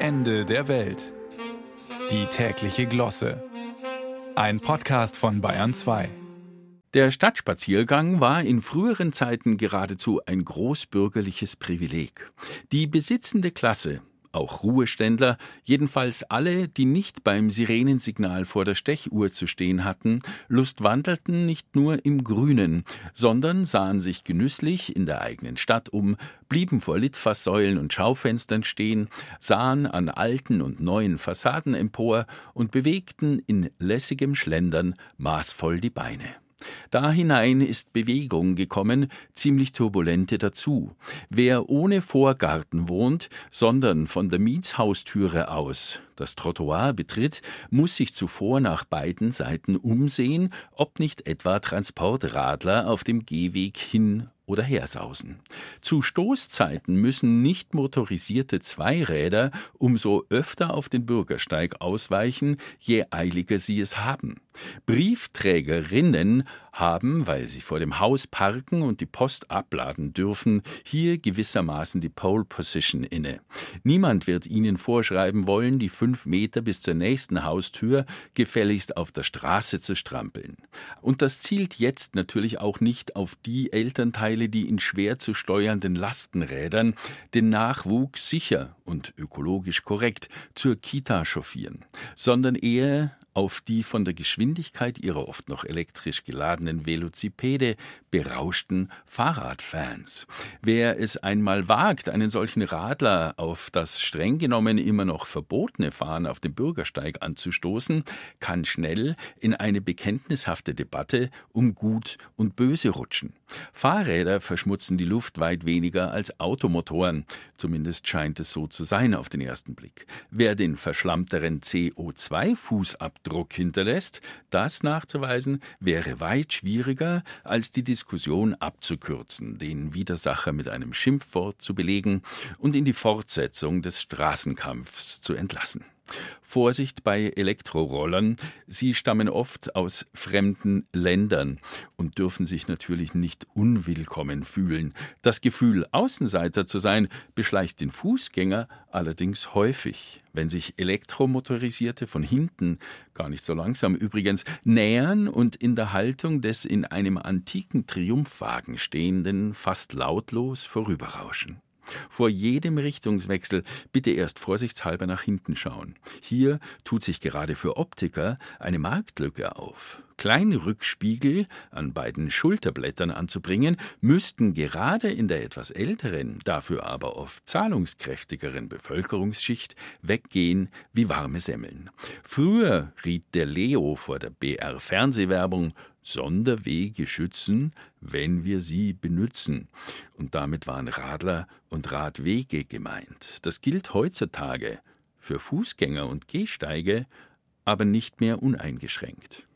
Ende der Welt. Die tägliche Glosse. Ein Podcast von Bayern 2. Der Stadtspaziergang war in früheren Zeiten geradezu ein großbürgerliches Privileg. Die besitzende Klasse auch Ruheständler, jedenfalls alle, die nicht beim Sirenensignal vor der Stechuhr zu stehen hatten, lustwandelten nicht nur im Grünen, sondern sahen sich genüsslich in der eigenen Stadt um, blieben vor Litfaßsäulen und Schaufenstern stehen, sahen an alten und neuen Fassaden empor und bewegten in lässigem Schlendern maßvoll die Beine. Da hinein ist Bewegung gekommen, ziemlich turbulente dazu. Wer ohne Vorgarten wohnt, sondern von der Mietshaustüre aus das Trottoir betritt, muss sich zuvor nach beiden Seiten umsehen, ob nicht etwa Transportradler auf dem Gehweg hin oder hersausen. Zu Stoßzeiten müssen nicht motorisierte Zweiräder umso öfter auf den Bürgersteig ausweichen, je eiliger sie es haben. Briefträgerinnen haben, weil sie vor dem Haus parken und die Post abladen dürfen, hier gewissermaßen die Pole Position inne. Niemand wird ihnen vorschreiben wollen, die fünf Meter bis zur nächsten Haustür gefälligst auf der Straße zu strampeln. Und das zielt jetzt natürlich auch nicht auf die Elternteile, die in schwer zu steuernden Lastenrädern den Nachwuchs sicher und ökologisch korrekt zur Kita chauffieren, sondern eher auf die von der Geschwindigkeit ihrer oft noch elektrisch geladenen Velocipede berauschten Fahrradfans. Wer es einmal wagt, einen solchen Radler auf das streng genommen immer noch verbotene Fahren auf dem Bürgersteig anzustoßen, kann schnell in eine bekenntnishafte Debatte um Gut und Böse rutschen. Fahrräder verschmutzen die Luft weit weniger als Automotoren, zumindest scheint es so zu sein auf den ersten Blick. Wer den verschlammteren CO2-Fußabdruck Druck hinterlässt, das nachzuweisen wäre weit schwieriger, als die Diskussion abzukürzen, den Widersacher mit einem Schimpfwort zu belegen und in die Fortsetzung des Straßenkampfs zu entlassen. Vorsicht bei Elektrorollern, sie stammen oft aus fremden Ländern und dürfen sich natürlich nicht unwillkommen fühlen. Das Gefühl, Außenseiter zu sein, beschleicht den Fußgänger allerdings häufig. Wenn sich Elektromotorisierte von hinten, gar nicht so langsam übrigens, nähern und in der Haltung des in einem antiken Triumphwagen stehenden fast lautlos vorüberrauschen. Vor jedem Richtungswechsel bitte erst vorsichtshalber nach hinten schauen. Hier tut sich gerade für Optiker eine Marktlücke auf. Kleine Rückspiegel an beiden Schulterblättern anzubringen, müssten gerade in der etwas älteren, dafür aber oft zahlungskräftigeren Bevölkerungsschicht weggehen wie warme Semmeln. Früher riet der Leo vor der BR Fernsehwerbung Sonderwege schützen, wenn wir sie benützen. Und damit waren Radler und Radwege gemeint. Das gilt heutzutage für Fußgänger und Gehsteige, aber nicht mehr uneingeschränkt.